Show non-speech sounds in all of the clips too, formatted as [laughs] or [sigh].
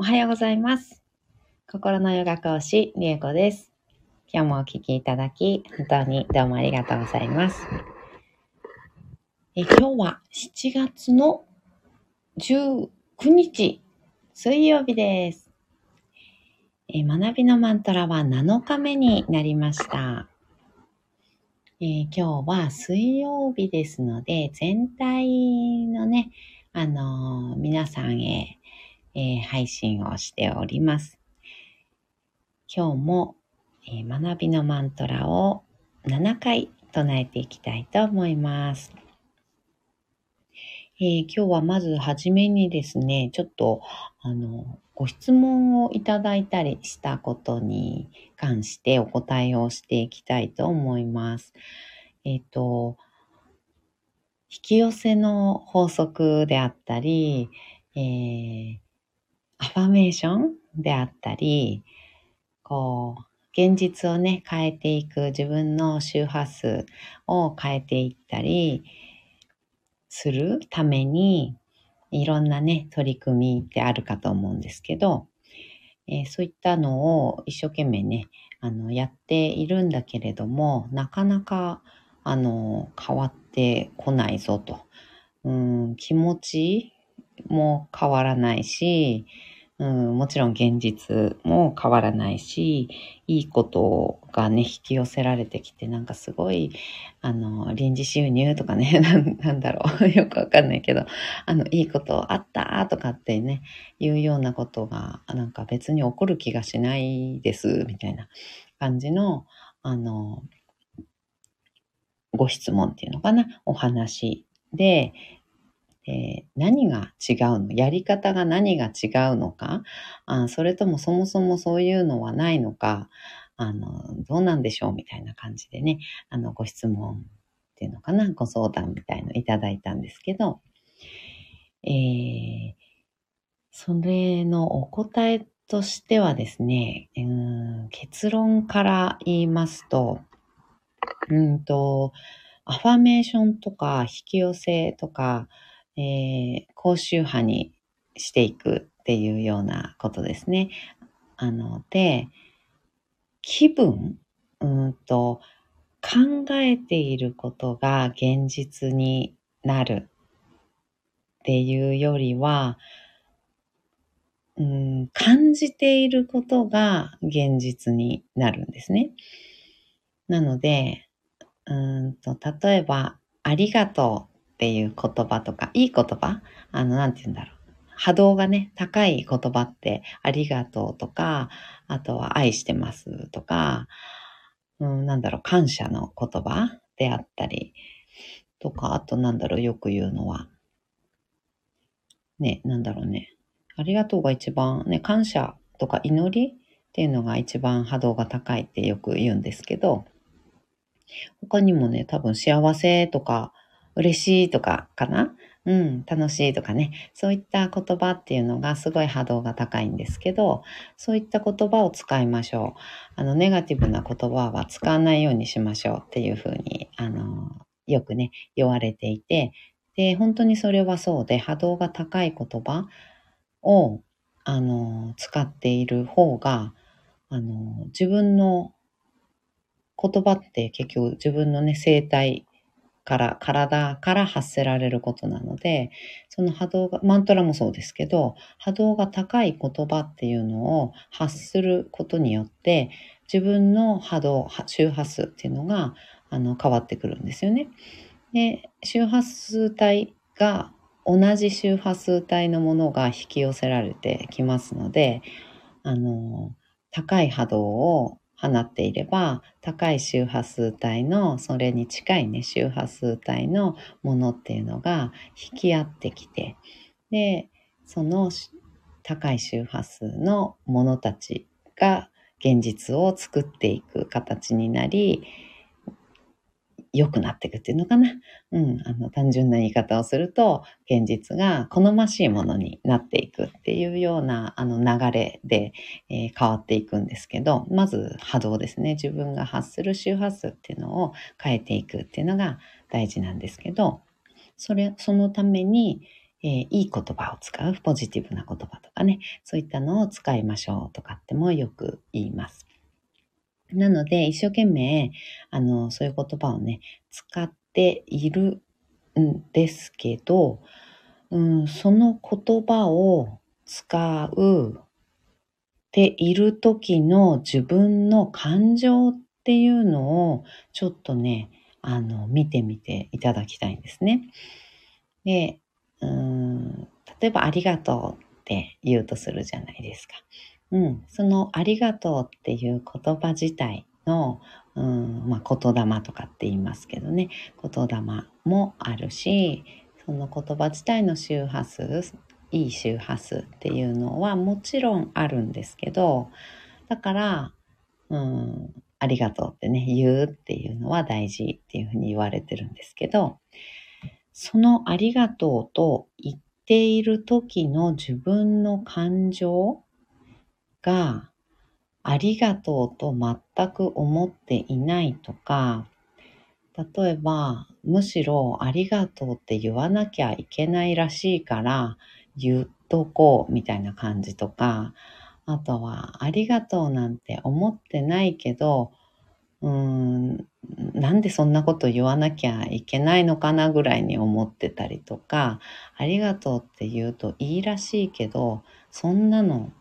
おはようございます。心のヨガ講師、りえこです。今日もお聞きいただき、本当にどうもありがとうございます。え今日は7月の19日、水曜日です。え学びのマントラは7日目になりました。えー今日は水曜日ですので、全体のね、あのー皆さんへ、えー配信をしております。今日も、えー学びのマントラを7回唱えていきたいと思います。えー今日はまずはじめにですね、ちょっと、あの、ご質問をいただいたりしたことに関してお答えをしていきたいと思います。えっ、と、引き寄せの法則であったり、えーアファメーションであったり、こう、現実をね、変えていく自分の周波数を変えていったりするために、いろんなね、取り組みってあるかと思うんですけど、えーそういったのを一生懸命ね、あの、やっているんだけれども、なかなか、あの、変わってこないぞと。うん、気持ちも変わらないし、うん、もちろん現実も変わらないし、いいことがね、引き寄せられてきて、なんかすごい、あの、臨時収入とかね、[laughs] なんだろう、[laughs] よくわかんないけど、あの、いいことあったとかってね、いうようなことが、なんか別に起こる気がしないです、みたいな感じの、あの、ご質問っていうのかな、お話で、えー何が違うの？やり方が何が違うのか？あそれともそもそもそういうのはないのか？あのどうなんでしょう？みたいな感じでね。あのご質問っていうのかな？ご相談みたいのいただいたんですけど、えーそれのお答えとしてはですね、うん結論から言いますと、うんと、アファメーションとか引き寄せとか、えー、高周波にしていくっていうようなことですね。あの、で、気分、うんと、考えていることが現実になるっていうよりは、うん、感じていることが現実になるんですね。なので、うんと、例えば、ありがとうっていう言葉とか、いい言葉？あの、なんて言うんだろう。波動がね、高い言葉って、ありがとうとか、あとは愛してますとか、うん、なんだろう、感謝の言葉であったり、とか、あとなんだろう、よく言うのは、ね、なんだろうね。ありがとうが一番、ね、感謝とか祈りっていうのが一番波動が高いってよく言うんですけど、他にもね、多分幸せとか、嬉しいとかかな？うん、楽しいとかね、そういった言葉っていうのがすごい波動が高いんですけど、そういった言葉を使いましょう。あの、ネガティブな言葉は使わないようにしましょうっていうふうに、あの、よくね、言われていて、で、本当にそれはそうで、波動が高い言葉を、あの、使っている方が、あの、自分の言葉って結局自分のね、生態から、体から発せられることなので、その波動が、マントラもそうですけど、波動が高い言葉っていうのを発することによって、自分の波動、周波数っていうのが、あの、変わってくるんですよね。で、周波数帯が、同じ周波数帯のものが引き寄せられてきますので、あの、高い波動を放っていれば、高い周波数帯の、それに近いね、周波数帯のものっていうのが引き合ってきて、で、その高い周波数のものたちが現実を作っていく形になり、良くなっていくっていうのかな。うん、あの、単純な言い方をすると、現実が好ましいものになっていくっていうような、あの、流れで、えー変わっていくんですけど、まず波動ですね。自分が発する周波数っていうのを変えていくっていうのが大事なんですけど、それ、そのために、えー、いい言葉を使う、ポジティブな言葉とかね、そういったのを使いましょうとかってもよく言います。なので、一生懸命、あの、そういう言葉をね、使っているんですけど、うん、その言葉を使うっている時の自分の感情っていうのをちょっとね、あの、見てみていただきたいんですね。で、うん、例えばありがとうって言うとするじゃないですか。うん、そのありがとうっていう言葉自体の、うん、まあ、言霊とかって言いますけどね、言霊もあるし、その言葉自体の周波数、いい周波数っていうのはもちろんあるんですけど、だから、うん、ありがとうってね、言うっていうのは大事っていうふうに言われてるんですけど、そのありがとうと言っている時の自分の感情がありがとうと全く思っていないとか、例えば、むしろありがとうって言わなきゃいけないらしいから言っとこうみたいな感じとか、あとはありがとうなんて思ってないけど、うーん、なんでそんなこと言わなきゃいけないのかなぐらいに思ってたりとか、ありがとうって言うといいらしいけど、そんなの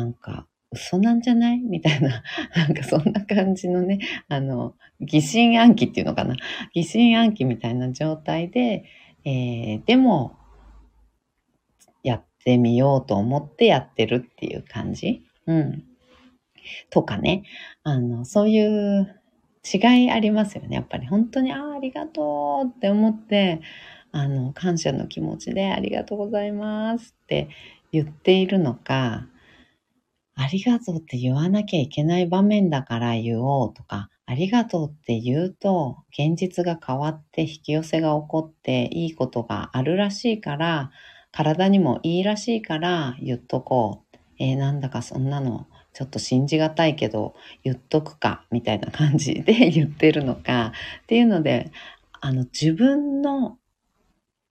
なんか嘘なんじゃない？みたいな、[laughs] なんかそんな感じのね、あの、疑心暗鬼っていうのかな？疑心暗鬼みたいな状態で、えー、でも、やってみようと思ってやってるっていう感じ？うん。とかね。あの、そういう違いありますよね。やっぱり本当に、ああ、ありがとうって思って、あの、感謝の気持ちでありがとうございますって言っているのか、ありがとうって言わなきゃいけない場面だから言おうとか、ありがとうって言うと現実が変わって引き寄せが起こっていいことがあるらしいから、体にもいいらしいから言っとこう。えー、なんだかそんなのちょっと信じがたいけど言っとくかみたいな感じで [laughs] 言ってるのかっていうので、あの自分の、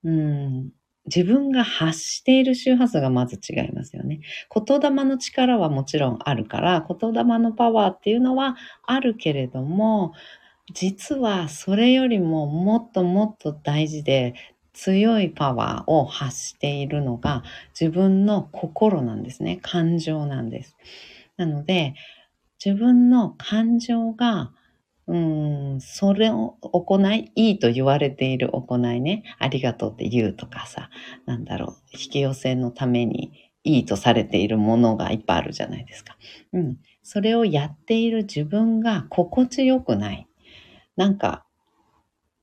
うん、自分が発している周波数がまず違いますよね。言霊の力はもちろんあるから、言霊のパワーっていうのはあるけれども、実はそれよりももっともっと大事で強いパワーを発しているのが自分の心なんですね。感情なんです。なので、自分の感情がうん、それを行い、いいと言われている行いね、ありがとうって言うとかさ、なんだろう、引き寄せのためにいいとされているものがいっぱいあるじゃないですか。うん。それをやっている自分が心地よくない。なんか、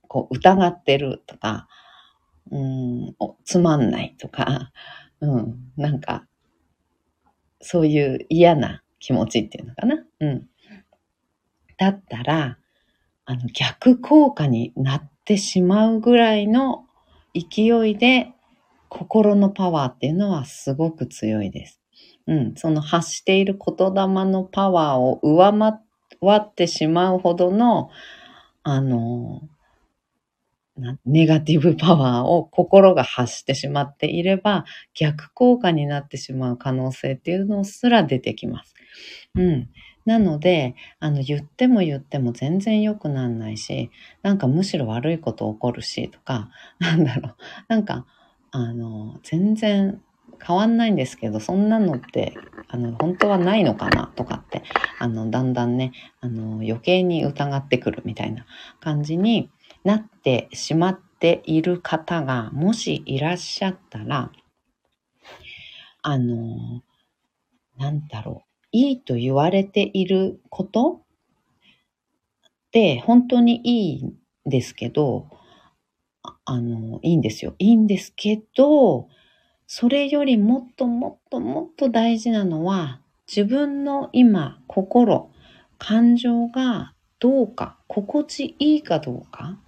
こう、疑ってるとか、うん、つまんないとか、うん、なんか、そういう嫌な気持ちっていうのかな。うん。だったら、あの、逆効果になってしまうぐらいの勢いで、心のパワーっていうのはすごく強いです。うん、その発している言霊のパワーを上回ってしまうほどの、あの、ネガティブパワーを心が発してしまっていれば逆効果になってしまう可能性っていうのすら出てきます。うん。なので、あの、言っても言っても全然良くなんないし、なんかむしろ悪いこと起こるし、とか、[laughs] なんだろう、なんか、あの、全然変わんないんですけど、そんなのって、あの、本当はないのかなとかって、あの、だんだんね、あの、余計に疑ってくるみたいな感じになってしまっている方が、もしいらっしゃったら、あの、なんだろう。いいと言われていること？って本当にいいんですけど、あの、いいんですよ。いいんですけど、それよりもっともっともっと大事なのは、自分の今、心、感情がどうか、心地いいかどうか、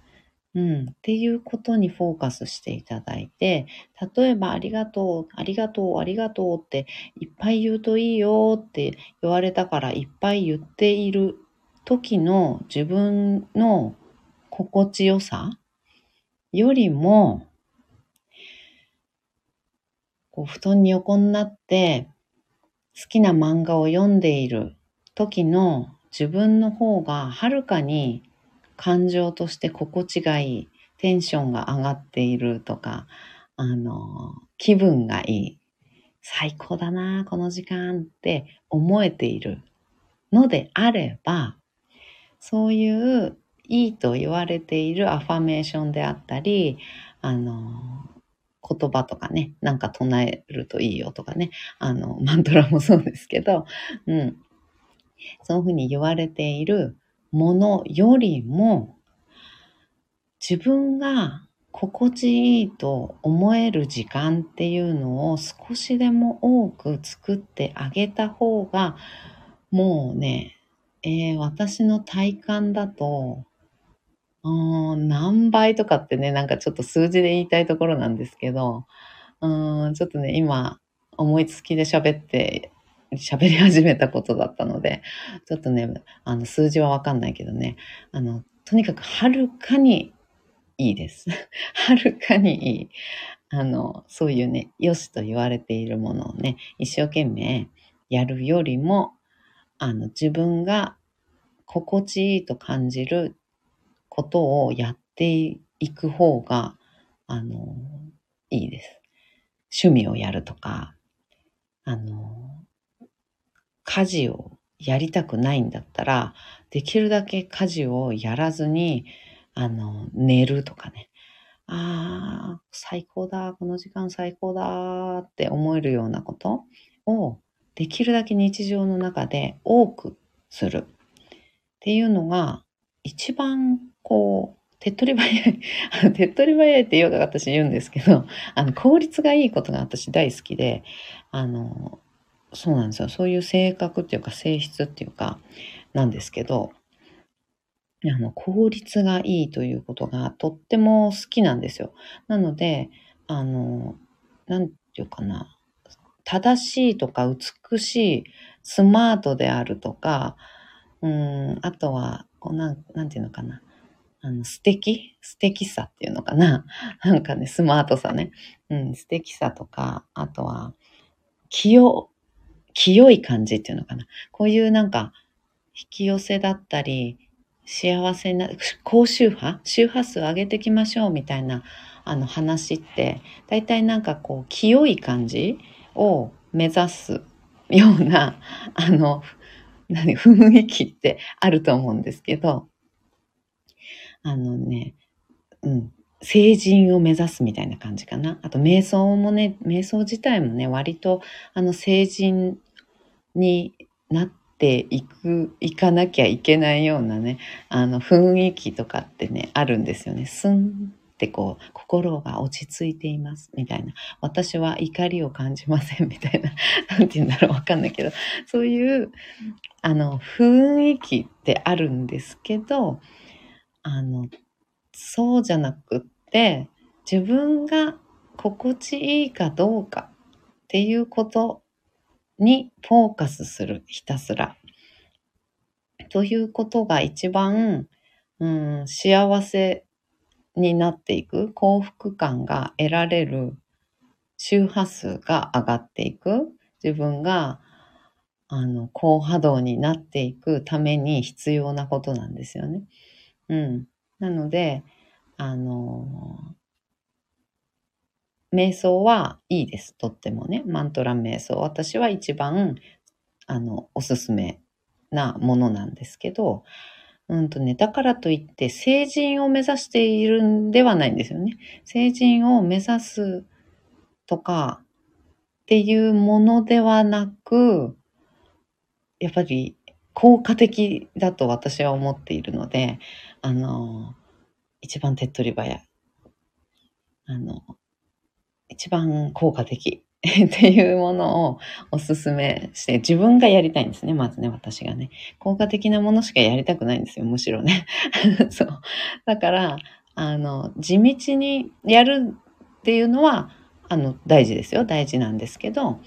うん、っていうことにフォーカスしていただいて、例えば、ありがとう、ありがとう、ありがとうっていっぱい言うといいよって言われたからいっぱい言っている時の自分の心地よさよりも、こう布団に横になって好きな漫画を読んでいる時の自分の方がはるかに感情として心地がいい、テンションが上がっているとか、あの、気分がいい、最高だな、この時間って思えているのであれば、そういういいと言われているアファメーションであったり、あの、言葉とかね、なんか唱えるといいよとかね、あの、[laughs] マントラもそうですけど、うん。そういうふうに言われているものよりも、自分が心地いいと思える時間っていうのを少しでも多く作ってあげた方が、もうね、えー、私の体感だと、何倍とかってね、なんかちょっと数字で言いたいところなんですけど、うん、ちょっとね、今、思いつきで喋って、喋り始めたことだったので、ちょっとね、あの、数字はわかんないけどね、あの、とにかくはるかにいいです。[laughs] はるかにいい。あの、そういうね、良しと言われているものをね、一生懸命やるよりも、あの、自分が心地いいと感じることをやっていく方が、あの、いいです。趣味をやるとか、あの、家事をやりたくないんだったら、できるだけ家事をやらずに、あの、寝るとかね。ああ、最高だ、この時間最高だって思えるようなことを、できるだけ日常の中で多くするっていうのが、一番こう、手っ取り早い、[laughs] 手っ取り早いってよく私言うんですけど、あの、効率がいいことが私大好きで、あの、そうなんですよ。そういう性格っていうか性質っていうか、なんですけど、あの、効率がいいということがとっても好きなんですよ。なので、あの、なんていうかな、正しいとか美しい、スマートであるとか、うん、あとは、こうなん、なんていうのかな。あの、素敵？素敵さっていうのかな [laughs] なんかね、スマートさね。うん、素敵さとか、あとは、清、清い感じっていうのかな。こういうなんか、引き寄せだったり、幸せな、高周波？周波数を上げていきましょうみたいな、あの話って、大体なんかこう、清い感じを目指すような、[laughs] あの、何、雰囲気ってあると思うんですけど、あのね、うん、成人を目指すみたいな感じかな。あと、瞑想もね、瞑想自体もね、割と、あの、成人になっていく、いかなきゃいけないようなね、あの、雰囲気とかってね、あるんですよね。スンってこう、心が落ち着いています、みたいな。私は怒りを感じません、みたいな。[laughs] なんて言うんだろう、わかんないけど、そういう、あの、雰囲気ってあるんですけど、あの、そうじゃなくって、自分が心地いいかどうかっていうことにフォーカスする、ひたすら。ということが一番、うん、幸せになっていく、幸福感が得られる周波数が上がっていく、自分があの高波動になっていくために必要なことなんですよね。うん。なので、あの、瞑想はいいです。とってもね。マントラ瞑想。私は一番、あの、おすすめなものなんですけど、うんとね、だからといって成人を目指しているんではないんですよね。成人を目指すとかっていうものではなく、やっぱり効果的だと私は思っているので、あの、一番手っ取り早い。あの、一番効果的 [laughs] っていうものをお勧めして、自分がやりたいんですね、まずね、私がね。効果的なものしかやりたくないんですよ、むしろね。[laughs] そう。だから、あの、地道にやるっていうのは、あの、大事ですよ。大事なんですけど、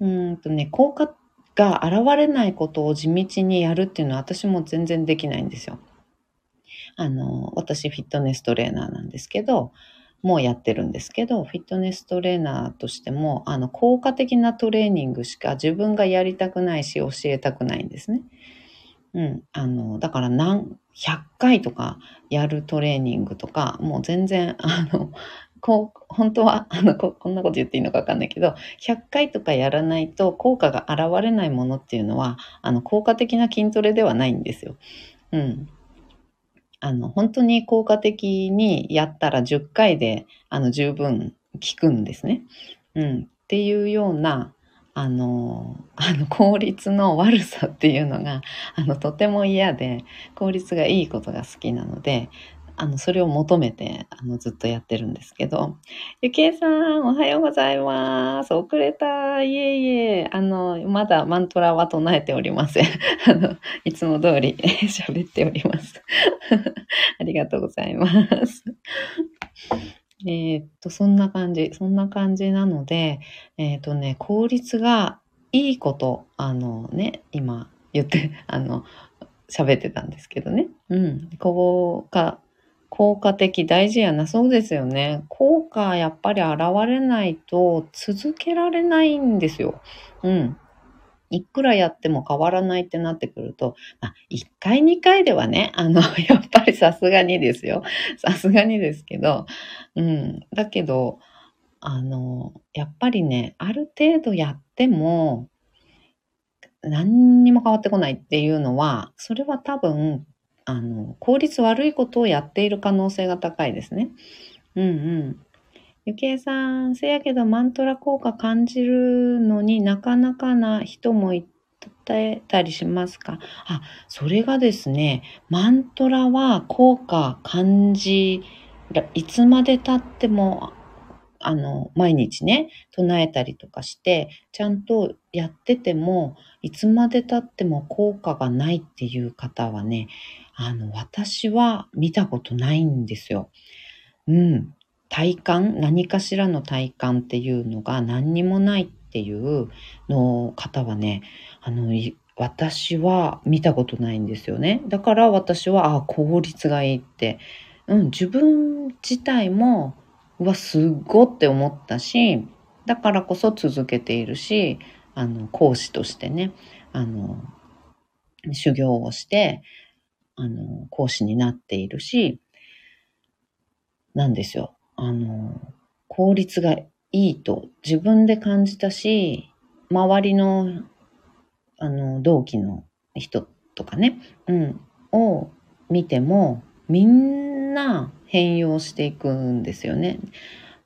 うんとね、効果が現れないことを地道にやるっていうのは私も全然できないんですよ。あの、私フィットネストレーナーなんですけど、もうやってるんですけど、フィットネストレーナーとしても、あの、効果的なトレーニングしか自分がやりたくないし、教えたくないんですね。うん。あの、だから何、100回とかやるトレーニングとか、もう全然、あの、こう、本当は、あのこ、こんなこと言っていいのかわかんないけど、100回とかやらないと効果が現れないものっていうのは、あの、効果的な筋トレではないんですよ。うん。あの、本当に効果的にやったら10回で、あの、十分効くんですね。うん。っていうような、あの、あの、効率の悪さっていうのが、あの、とても嫌で、効率がいいことが好きなので、あの、それを求めて、あの、ずっとやってるんですけど、ゆきえさん、おはようございます。遅れた。いえいえ、あの、まだマントラは唱えておりません。[laughs] あの、いつも通り [laughs] 喋っております。[laughs] ありがとうございます。えー、っと、そんな感じ。そんな感じなので、えー、っとね、効率がいいこと、あのね、今言って、あの、喋ってたんですけどね。うん。こが効果的大事やな。そうですよね。効果やっぱり現れないと続けられないんですよ。うん。いくらやっても変わらないってなってくると、まあ、1回2回ではね、あの、[laughs] やっぱりさすがにですよ。さすがにですけど、うん。だけど、あの、やっぱりね、ある程度やっても、何にも変わってこないっていうのは、それは多分あの、効率悪いことをやっている可能性が高いですね。うんうん。ゆきえさん、せやけどマントラ効果感じるのになかなかな人もいたりしますか？あ、それがですね、マントラは効果感じ、いつまで経ってもあの、毎日ね、唱えたりとかして、ちゃんとやってても、いつまで経っても効果がないっていう方はね、あの、私は見たことないんですよ。うん。体感、何かしらの体感っていうのが何にもないっていうの方はね、あの、私は見たことないんですよね。だから私は、ああ、効率がいいって、うん、自分自体も、うわ、すっごって思ったし、だからこそ続けているし、あの、講師としてね、あの、修行をして、あの、講師になっているし、なんですよ。あの、効率がいいと自分で感じたし、周りの、あの、同期の人とかね、うん、を見ても、みんな変容していくんですよね。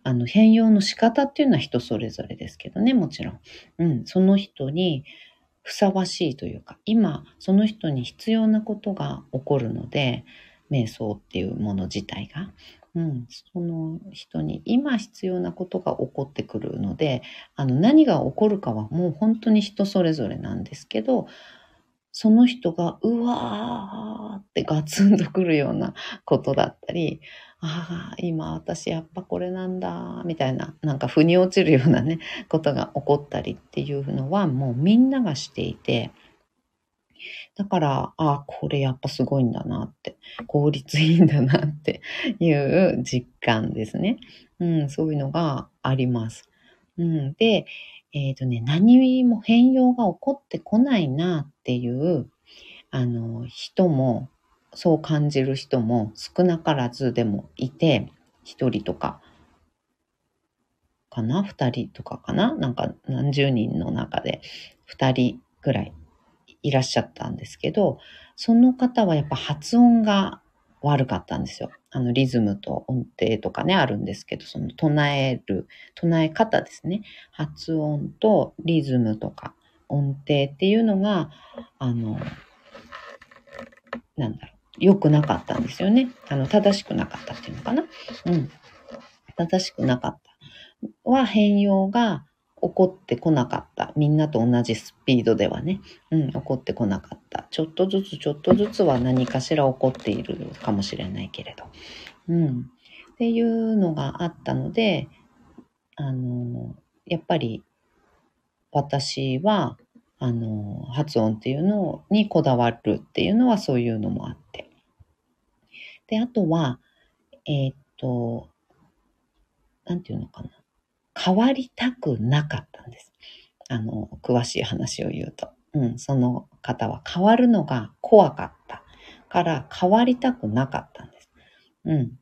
あの、変容の仕方っていうのは人それぞれですけどね、もちろん。うん、その人に、ふさわしいというか、今その人に必要なことが起こるので、瞑想っていうもの自体が、うん、その人に今必要なことが起こってくるので、あの何が起こるかはもう本当に人それぞれなんですけど、その人がうわーってガツンとくるようなことだったり、ああ、今私やっぱこれなんだ、みたいな、なんか腑に落ちるようなね、[laughs] ことが起こったりっていうのはもうみんながしていて、だから、ああ、これやっぱすごいんだなって、効率いいんだなっていう実感ですね。うん、そういうのがあります。うん、で、えっ、ー、とね、何も変容が起こってこないなっていう、あの、人もそう感じる人も少なからずでもいて、一人とか、かな？二人とかかな？なんか何十人の中で二人ぐらいいらっしゃったんですけど、その方はやっぱ発音が悪かったんですよ。あのリズムと音程とかね、あるんですけど、その唱える、唱え方ですね。発音とリズムとか音程っていうのが、あの、なんだろう。良くなかったんですよね。あの、正しくなかったっていうのかな。うん。正しくなかった。は変容が起こってこなかった。みんなと同じスピードではね。うん、起こってこなかった。ちょっとずつちょっとずつは何かしら起こっているかもしれないけれど。うん。っていうのがあったので、あの、やっぱり私は、あの、発音っていうのにこだわるっていうのはそういうのもあって。で、あとは、えー、っと、なんていうのかな。変わりたくなかったんです。あの、詳しい話を言うと。うん、その方は変わるのが怖かったから変わりたくなかったんです。うん。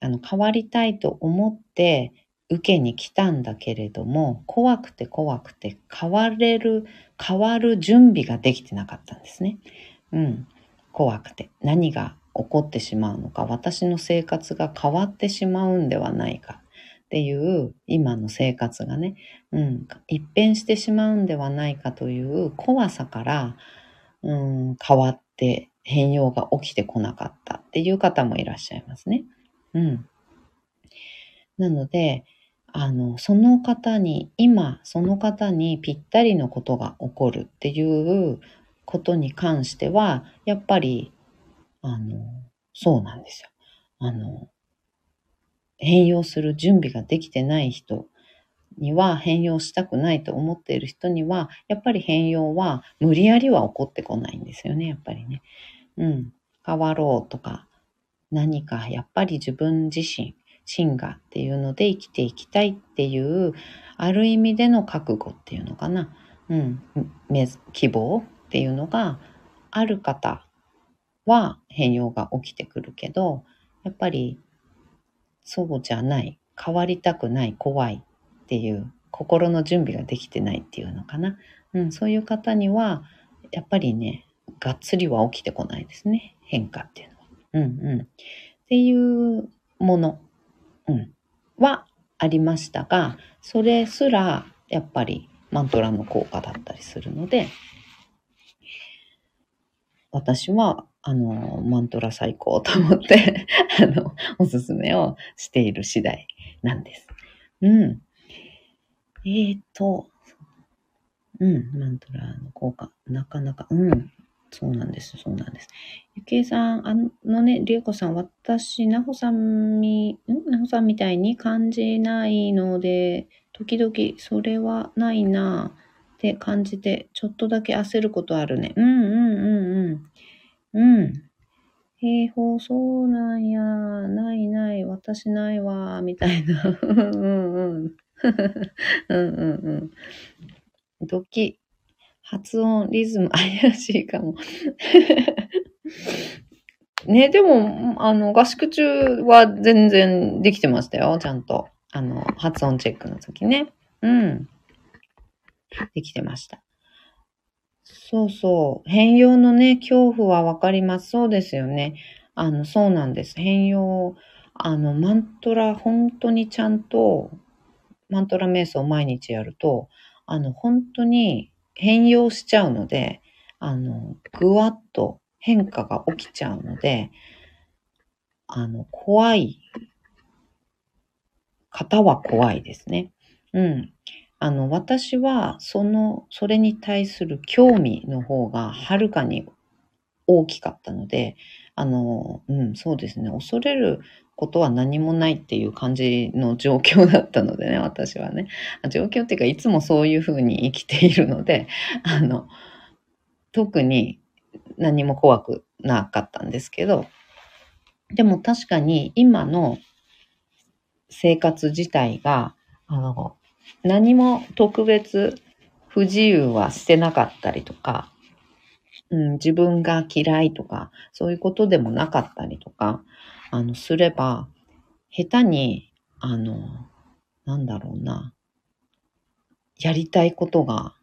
あの、変わりたいと思って受けに来たんだけれども、怖くて怖くて変われる、変わる準備ができてなかったんですね。うん。怖くて。何が起こってしまうのか、私の生活が変わってしまうんではないかっていう今の生活がね、うん、一変してしまうんではないかという怖さから、うん、変わって変容が起きてこなかったっていう方もいらっしゃいますね。うん。なので、あの、その方に、今、その方にぴったりのことが起こるっていうことに関しては、やっぱり、あの、そうなんですよ。あの、変容する準備ができてない人には、変容したくないと思っている人には、やっぱり変容は無理やりは起こってこないんですよね、やっぱりね。うん。変わろうとか、何かやっぱり自分自身、真我っていうので生きていきたいっていう、ある意味での覚悟っていうのかな。うん。希望っていうのがある方は変容が起きてくるけど、やっぱりそうじゃない、変わりたくない、怖いっていう心の準備ができてないっていうのかな。うん、そういう方には、やっぱりね、がっつりは起きてこないですね。変化っていうのは。うんうん。っていうもの、うん、はありましたが、それすらやっぱりマントラの効果だったりするので、私はあの、マントラ最高と思って [laughs] あの、おすすめをしている次第なんです。うん。えーと、うん、マントラの効果、なかなか、うん、そうなんです、そうなんです。ゆきえさん、あのね、りえこさん、私、なほさんみ、んなほさんみたいに感じないので、時々、それはないなって感じて、ちょっとだけ焦ることあるね。うんうんうんうん。うん。平方、そうなんや。ないない、私ないわ、みたいな。うんうん。うんうんうん。ドキ。発音、リズム、怪しいかも。ね、でも、あの、合宿中は全然できてましたよ、ちゃんと。あの、発音チェックの時ね。うん。できてました。そうそう。変容のね、恐怖はわかります。そうですよね。あの、そうなんです。変容、あの、マントラ、本当にちゃんと、マントラ瞑想を毎日やると、あの、本当に変容しちゃうので、あの、ぐわっと変化が起きちゃうので、あの、怖い方は怖いですね。うん。あの、私は、その、それに対する興味の方がはるかに大きかったので、あの、うん、そうですね、恐れることは何もないっていう感じの状況だったのでね、[laughs] 私はね。状況っていうか、いつもそういうふうに生きているので、[laughs] あの、特に何も怖くなかったんですけど、でも確かに今の生活自体が、あの、何も特別不自由はしてなかったりとか、うん、自分が嫌いとか、そういうことでもなかったりとか、あの、すれば、下手に、あの、なんだろうな、やりたいことが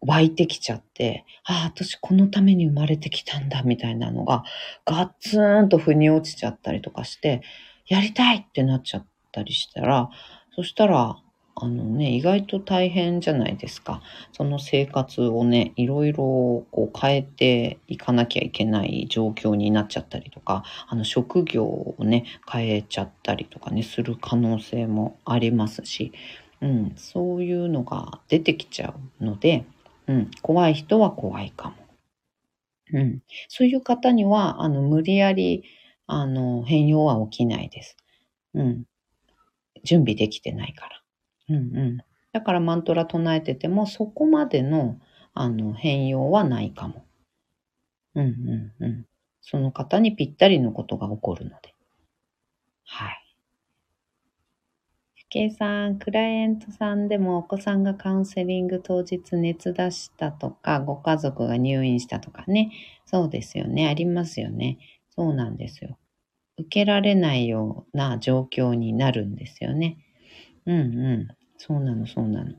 湧いてきちゃって、ああ、私このために生まれてきたんだ、みたいなのが、ガッツンと腑に落ちちゃったりとかして、やりたいってなっちゃったりしたら、そしたら、あのね、意外と大変じゃないですか。その生活をね、いろいろこう変えていかなきゃいけない状況になっちゃったりとか、あの職業をね、変えちゃったりとかね、する可能性もありますし、うん、そういうのが出てきちゃうので、うん、怖い人は怖いかも。うん、そういう方には、あの、無理やり、あの、変容は起きないです。うん。準備できてないから。うんうん。だからマントラ唱えてても、そこまでの、あの、変容はないかも。うんうんうん。その方にぴったりのことが起こるので。はい。計さん、クライアントさんでもお子さんがカウンセリング当日熱出したとか、ご家族が入院したとかね。そうですよね。ありますよね。そうなんですよ。受けられないような状況になるんですよね。うんうん。そうなの、そうなの。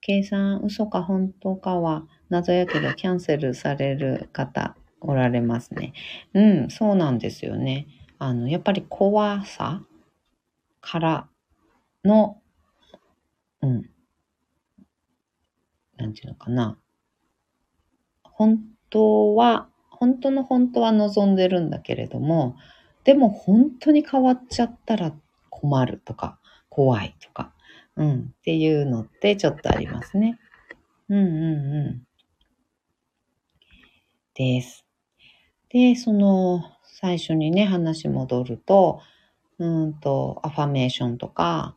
計算、嘘か本当かは謎やけど、キャンセルされる方おられますね。うん、そうなんですよね。あの、やっぱり怖さ？からの、うん、なんていうのかな。本当は、本当の本当は望んでるんだけれども、でも本当に変わっちゃったら困るとか、怖いとか、うん、っていうのってちょっとありますね。うんうんうん。です。で、その、最初にね、話戻ると、うんと、アファメーションとか、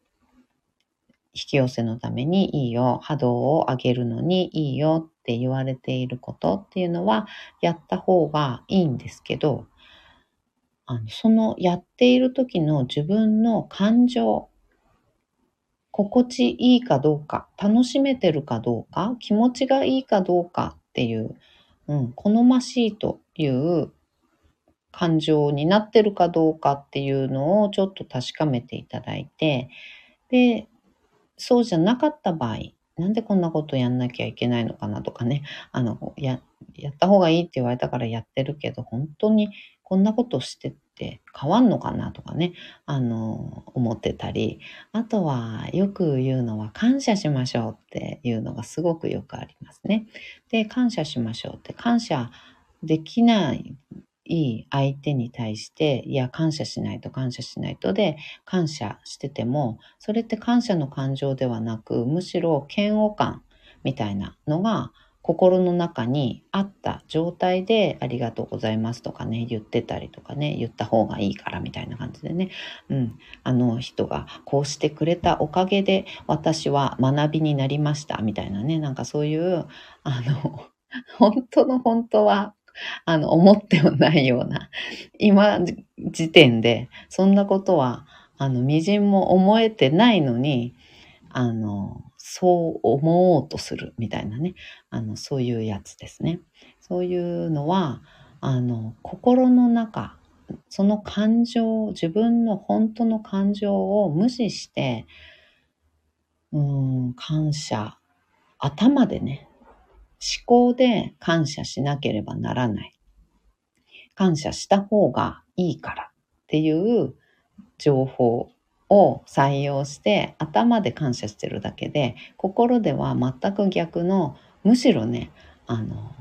引き寄せのためにいいよ、波動を上げるのにいいよって言われていることっていうのは、やった方がいいんですけど、あのそのやっている時の自分の感情、心地いいかどうか、楽しめてるかどうか、気持ちがいいかどうかっていう、うん、好ましいという感情になってるかどうかっていうのをちょっと確かめていただいて、で、そうじゃなかった場合、なんでこんなことやんなきゃいけないのかなとかね、あの、や、やった方がいいって言われたからやってるけど、本当にこんなことしてって変わんのかなとかね、あの、思ってたり、あとはよく言うのは感謝しましょうっていうのがすごくよくありますね。で、感謝しましょうって感謝できないいい相手に対して、いや、感謝しないと感謝しないとで、感謝してても、それって感謝の感情ではなく、むしろ嫌悪感みたいなのが心の中にあった状態でありがとうございますとかね、言ってたりとかね、言った方がいいからみたいな感じでね、うん、あの人がこうしてくれたおかげで私は学びになりましたみたいなね、なんかそういう、あの、[laughs] 本当の本当はあの、思ってもないような、今時点で、そんなことは、あの、微塵も思えてないのに、あの、そう思おうとするみたいなね、あの、そういうやつですね。そういうのは、あの、心の中、その感情、自分の本当の感情を無視して、うん、感謝、頭でね、思考で感謝しなければならない。感謝した方がいいからっていう情報を採用して頭で感謝してるだけで心では全く逆のむしろねあの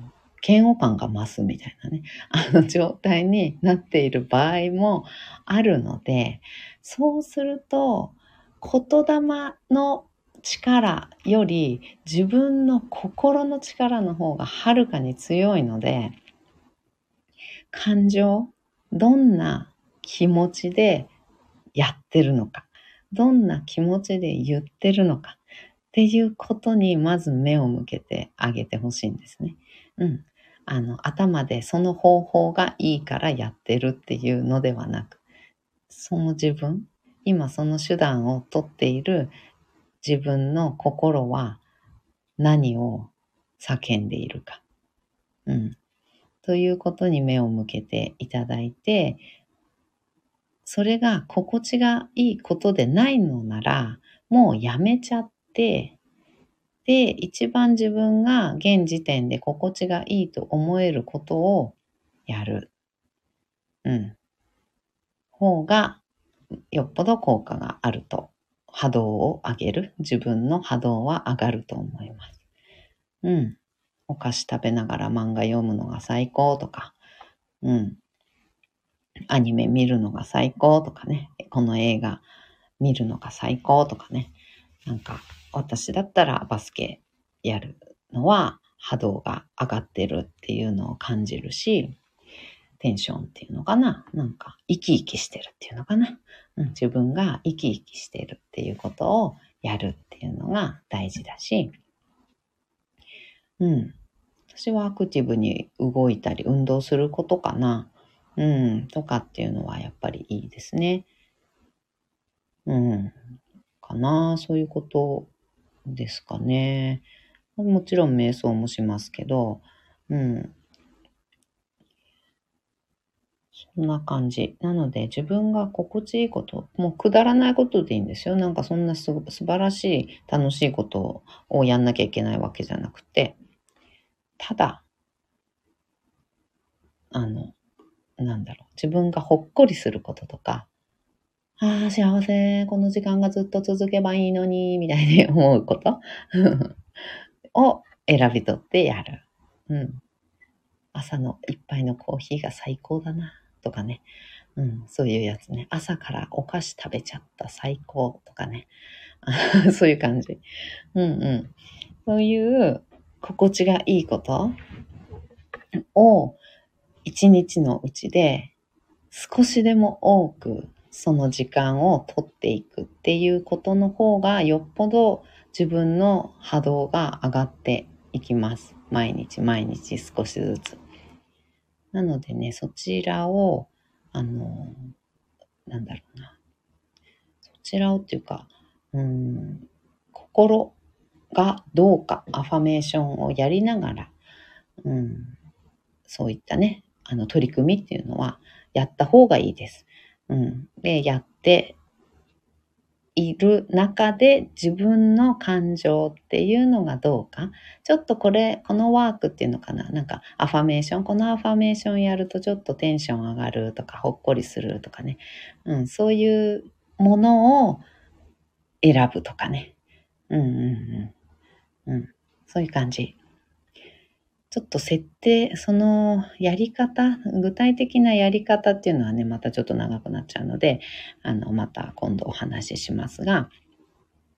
嫌悪感が増すみたいなねあの状態になっている場合もあるのでそうすると言霊の力より自分の心の力の方がはるかに強いので、感情、どんな気持ちでやってるのか、どんな気持ちで言ってるのかっていうことにまず目を向けてあげてほしいんですね。うん。あの、頭でその方法がいいからやってるっていうのではなく、その自分、今その手段をとっている自分の心は何を叫んでいるか。うん。ということに目を向けていただいて、それが心地がいいことでないのなら、もうやめちゃって、で、一番自分が現時点で心地がいいと思えることをやる。うん。方がよっぽど効果があると波動を上げる。自分の波動は上がると思います。うん。お菓子食べながら漫画読むのが最高とか、うん。アニメ見るのが最高とかね。この映画見るのが最高とかね。なんか、私だったらバスケやるのは波動が上がってるっていうのを感じるし、テンションっていうのかななんか、生き生きしてるっていうのかな、うん、自分が生き生きしてるっていうことをやるっていうのが大事だし、うん。私はアクティブに動いたり運動することかな。うん。とかっていうのはやっぱりいいですね。うん。かな。そういうことですかね。もちろん瞑想もしますけど、うん。そんな感じ。なので自分が心地いいこと、もうくだらないことでいいんですよ。なんかそんなす素晴らしい楽しいことをやんなきゃいけないわけじゃなくて、ただ、あの、なんだろう、自分がほっこりすることとか、ああ、幸せ、この時間がずっと続けばいいのに、みたいに [laughs] 思うこと？[laughs] を選び取ってやる。うん。朝の一杯のコーヒーが最高だな、とかね。うん、そういうやつね。朝からお菓子食べちゃった最高とかね。[laughs] そういう感じ。うんうん。そういう心地がいいことを一日のうちで少しでも多くその時間を取っていくっていうことの方がよっぽど自分の波動が上がっていきます。毎日毎日少しずつ。なのでね、そちらを、あの、なんだろうな。そちらをっていうか、うん、心がどうかアファメーションをやりながら、うん、そういったね、あの取り組みっていうのはやった方がいいです。うん、で、やっている中で自分の感情っていうのがどうか。ちょっとこれ、このワークっていうのかな。なんかアファメーション、このアファメーションやるとちょっとテンション上がるとか、ほっこりするとかね。うん、そういうものを選ぶとかね。うんうんうん。うん、そういう感じ。ちょっと設定、そのやり方、具体的なやり方っていうのはね、またちょっと長くなっちゃうので、あの、また今度お話ししますが、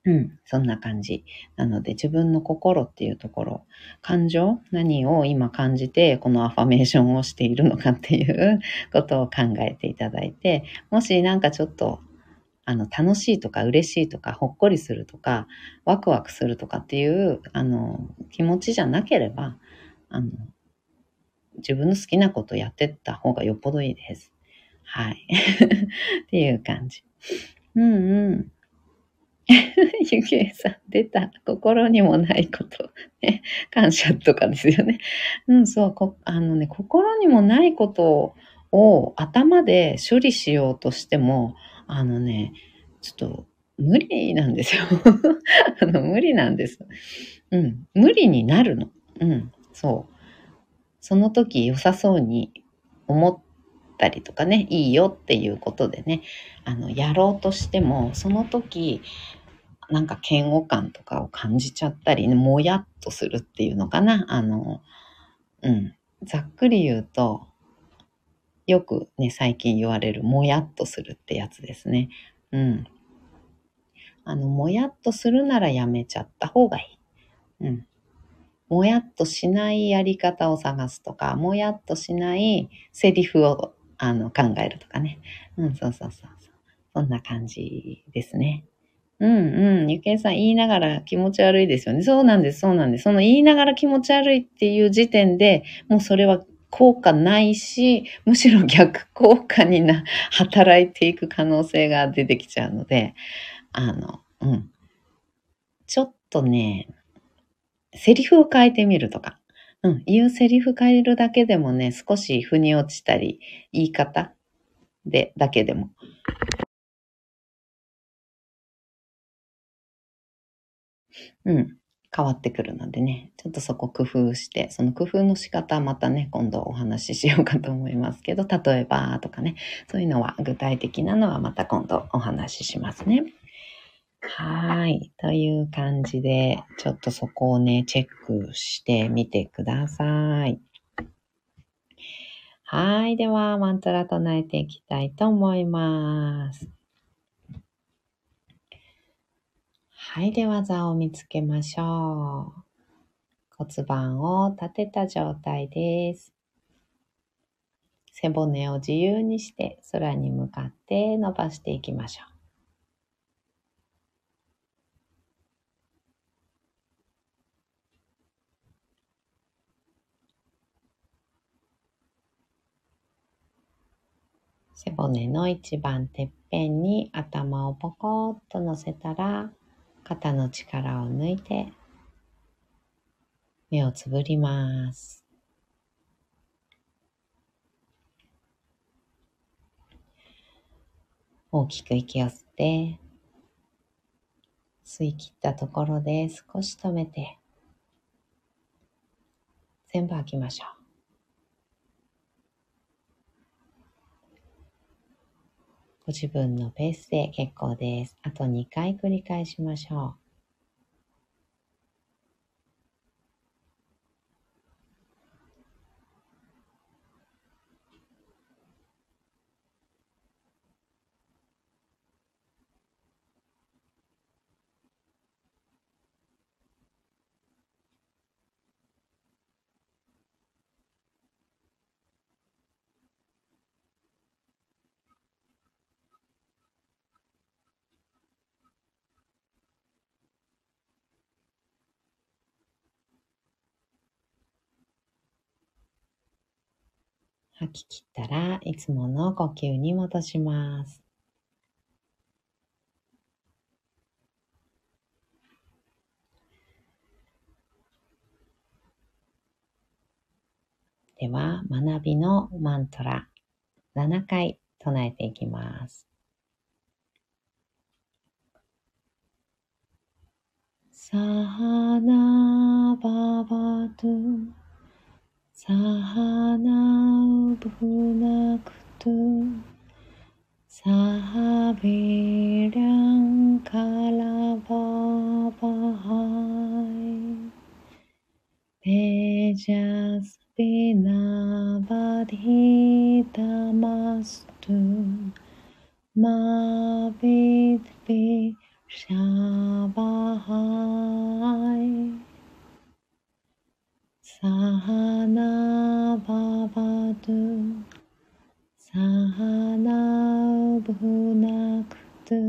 うん、そんな感じ。なので自分の心っていうところ、感情、何を今感じてこのアファメーションをしているのかっていうことを考えていただいて、もしなんかちょっとあの、楽しいとか嬉しいとか、ほっこりするとか、ワクワクするとかっていう、あの、気持ちじゃなければ、あの、自分の好きなことやってった方がよっぽどいいです。はい。[laughs] っていう感じ。うんうん。[laughs] ゆきえさん、出た。心にもないこと。ね、感謝とかですよね。うん、そう、こあのね、心にもないことを頭で処理しようとしても、あのね、ちょっと無理なんですよ。[laughs] あの無理なんです。うん、無理になるの。うん。そう。その時良さそうに思ったりとかね、いいよっていうことでね、あの、やろうとしても、その時、なんか嫌悪感とかを感じちゃったり、ね、もやっとするっていうのかな。あの、うん。ざっくり言うと、よくね、最近言われる、もやっとするってやつですね。うん。あの、もやっとするならやめちゃった方がいい。うん。もやっとしないやり方を探すとか、もやっとしないセリフをあの考えるとかね。うん、そうそうそうそう。そんな感じですね。うんうん。ゆけいさん言いながら気持ち悪いですよね。そうなんです、そうなんです。その言いながら気持ち悪いっていう時点でもうそれは効果ないし、むしろ逆効果にな、働いていく可能性が出てきちゃうので、あの、うん。ちょっとね、セリフを変えてみるとか。うん、言うセリフ変えるだけでもね、少し腑に落ちたり、言い方で、だけでも。うん、変わってくるのでね、ちょっとそこ工夫して、その工夫の仕方はまたね、今度お話ししようかと思いますけど、例えばとかね、そういうのは具体的なのはまた今度お話ししますね。はい。という感じで、ちょっとそこをね、チェックしてみてください。はい。では、マントラ唱えていきたいと思います。はい。では、座を見つけましょう。骨盤を立てた状態です。背骨を自由にして空に向かって伸ばしていきましょう。背骨の一番てっぺんに頭をポコッと乗せたら、肩の力を抜いて、目をつぶります。大きく息を吸って、吸い切ったところで少し止めて、全部吐きましょう。ご自分のペースで結構です。あと2回繰り返しましょう。吐き切ったらいつもの呼吸に戻します。では、学びのマントラ7回唱えていきます。サハナババトゥ 사하나 부나쿠투 사하비량 칼라바바하이 베자스비나바디다마스투 마비드비 샤바하이 सहना भवतु सहना भुनक्तु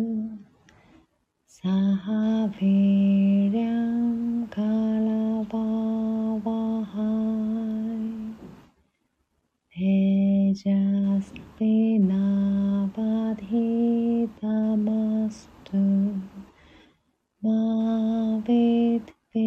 सह वीर्यं कलवावहै तेजस्विनावधितमस्तु मा वेद्वे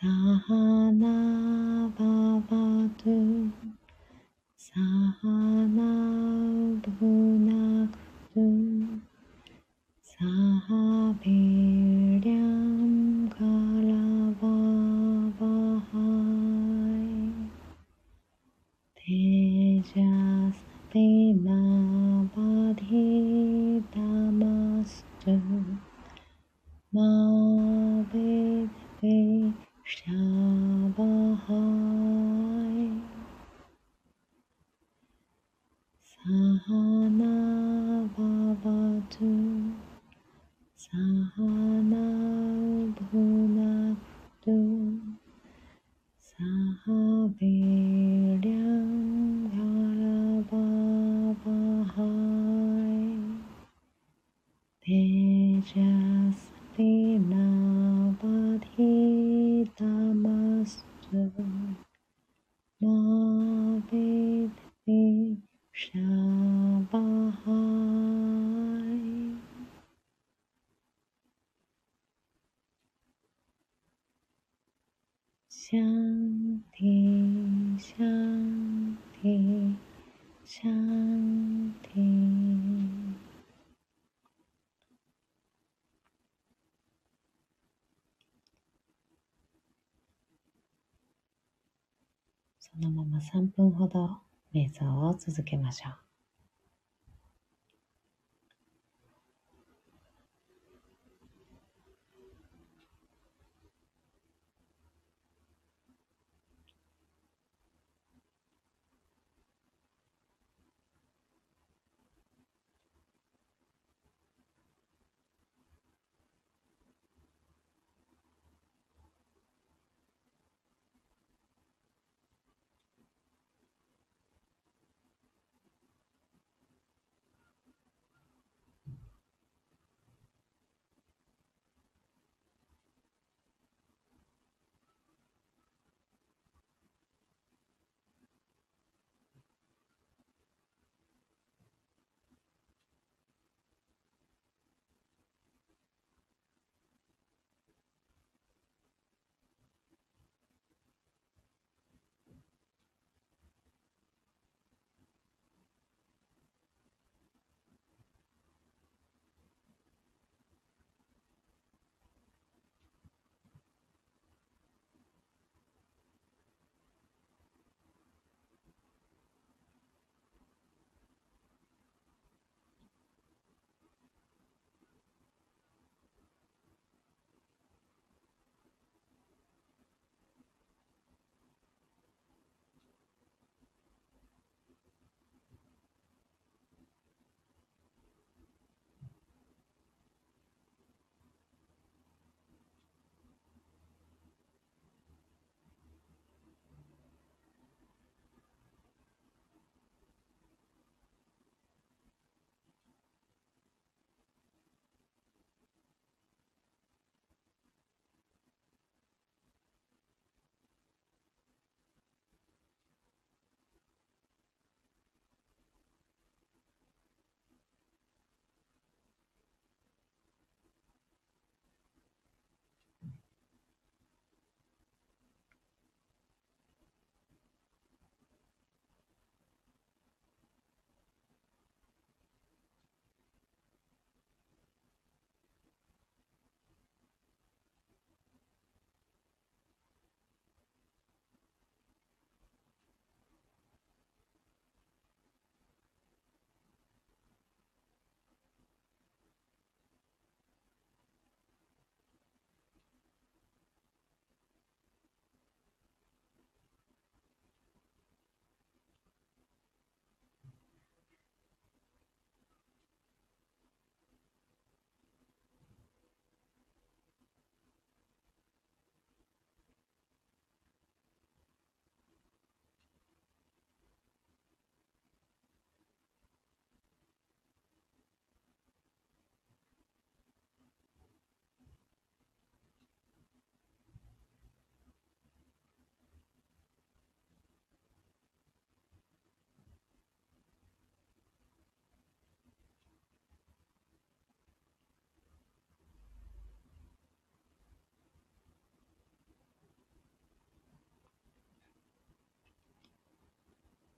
さあなそのまま3分ほど瞑想を続けましょう。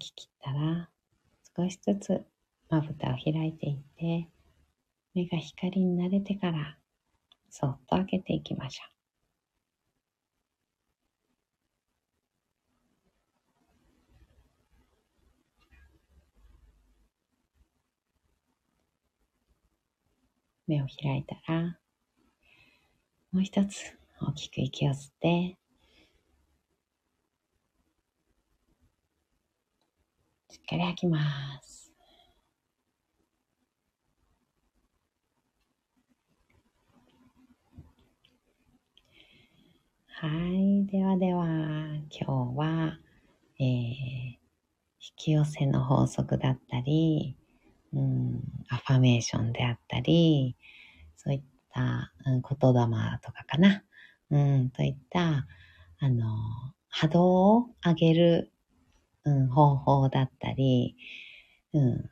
き切ったら、少しずつまぶたを開いていって、目が光に慣れてから、そっと開けていきましょう。目を開いたら、もう一つ大きく息を吸って、しっかり吐きます。はい。ではでは、今日は、えー、引き寄せの法則だったり、うん、アファメーションであったり、そういった、うん、言霊とかかな。うん、といった、あの、波動を上げる、うん、方法だったり、うん、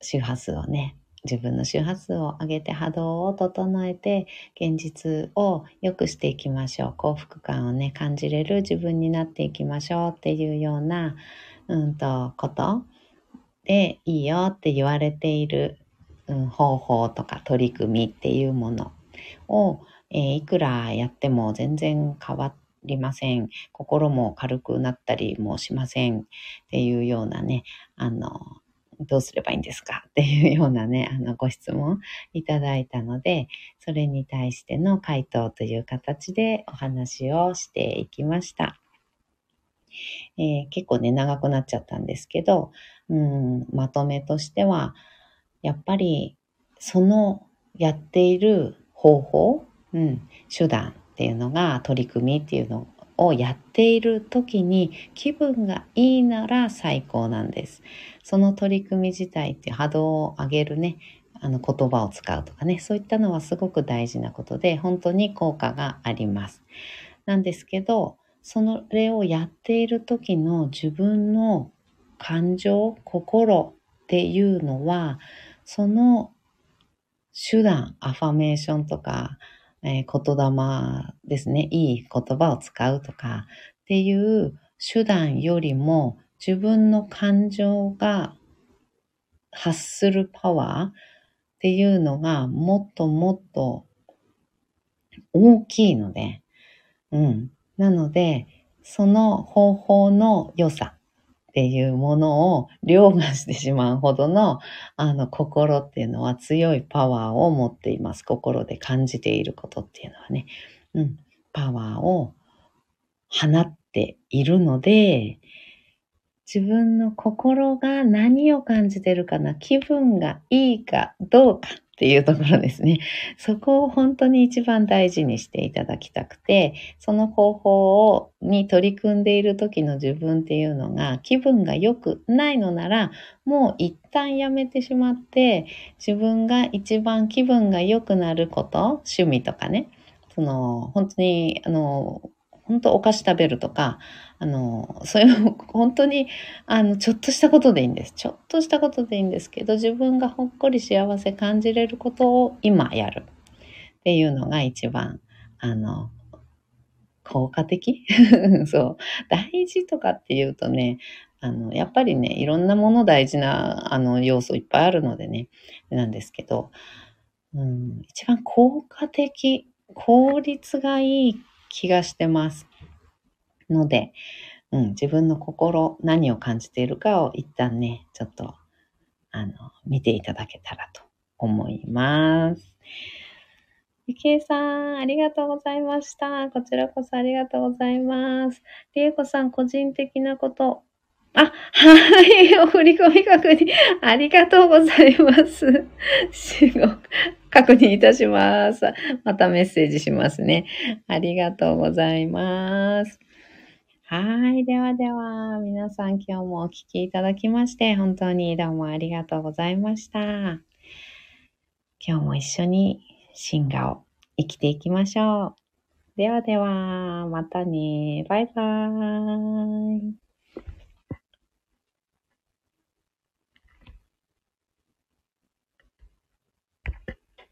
周波数をね、自分の周波数を上げて波動を整えて現実を良くしていきましょう。幸福感をね、感じれる自分になっていきましょうっていうような、うんと、ことでいいよって言われている、うん、方法とか取り組みっていうものを、えー、いくらやっても全然変わってりません。心も軽くなったりもしませんっていうようなね、あの、どうすればいいんですかっていうようなね、あの、ご質問いただいたので、それに対しての回答という形でお話をしていきました。えー、結構ね、長くなっちゃったんですけど、うん、まとめとしては、やっぱり、そのやっている方法、うん、手段っていうのが、取り組みっていうのをやっている時に気分がいいなら最高なんです。その取り組み自体って波動を上げるね、あの言葉を使うとかね、そういったのはすごく大事なことで、本当に効果があります。なんですけど、それをやっている時の自分の感情、心っていうのは、その手段、アファメーションとか、えー、言霊ですね、いい言葉を使うとかっていう手段よりも自分の感情が発するパワーっていうのがもっともっと大きいので、うん。なので、その方法の良さ。っていうものを凌駕してしまうほどの、あの、心っていうのは強いパワーを持っています。心で感じていることっていうのはね。うん。パワーを放っているので、自分の心が何を感じてるかな、気分がいいかどうかっていうところですね。[laughs] そこを本当に一番大事にしていただきたくて、その方法をに取り組んでいる時の自分っていうのが気分が良くないのなら、もう一旦やめてしまって、自分が一番気分が良くなること、趣味とかね、その、本当に、あの、本当お菓子食べるとか、あの、そういう本当に、あの、ちょっとしたことでいいんです。ちょっとしたことでいいんですけど、自分がほっこり幸せ感じれることを今やるっていうのが一番、あの、効果的？[laughs] そう。大事とかっていうとね、あの、やっぱりね、いろんなもの大事な、あの、要素いっぱいあるのでね、なんですけど、うん、一番効果的、効率がいい気がしてます。ので、うん、自分の心、何を感じているかを一旦ね、ちょっと、あの、見ていただけたらと思います。ゆきえさん、ありがとうございました。こちらこそありがとうございます。りえこさん、個人的なこと。あ、はい、お振り込み確認、ありがとうございます。確認いたします。またメッセージしますね。ありがとうございます。はい。ではでは、皆さん今日もお聴きいただきまして、本当にどうもありがとうございました。今日も一緒に進化を生きていきましょう。ではでは、またね。バイバーイ。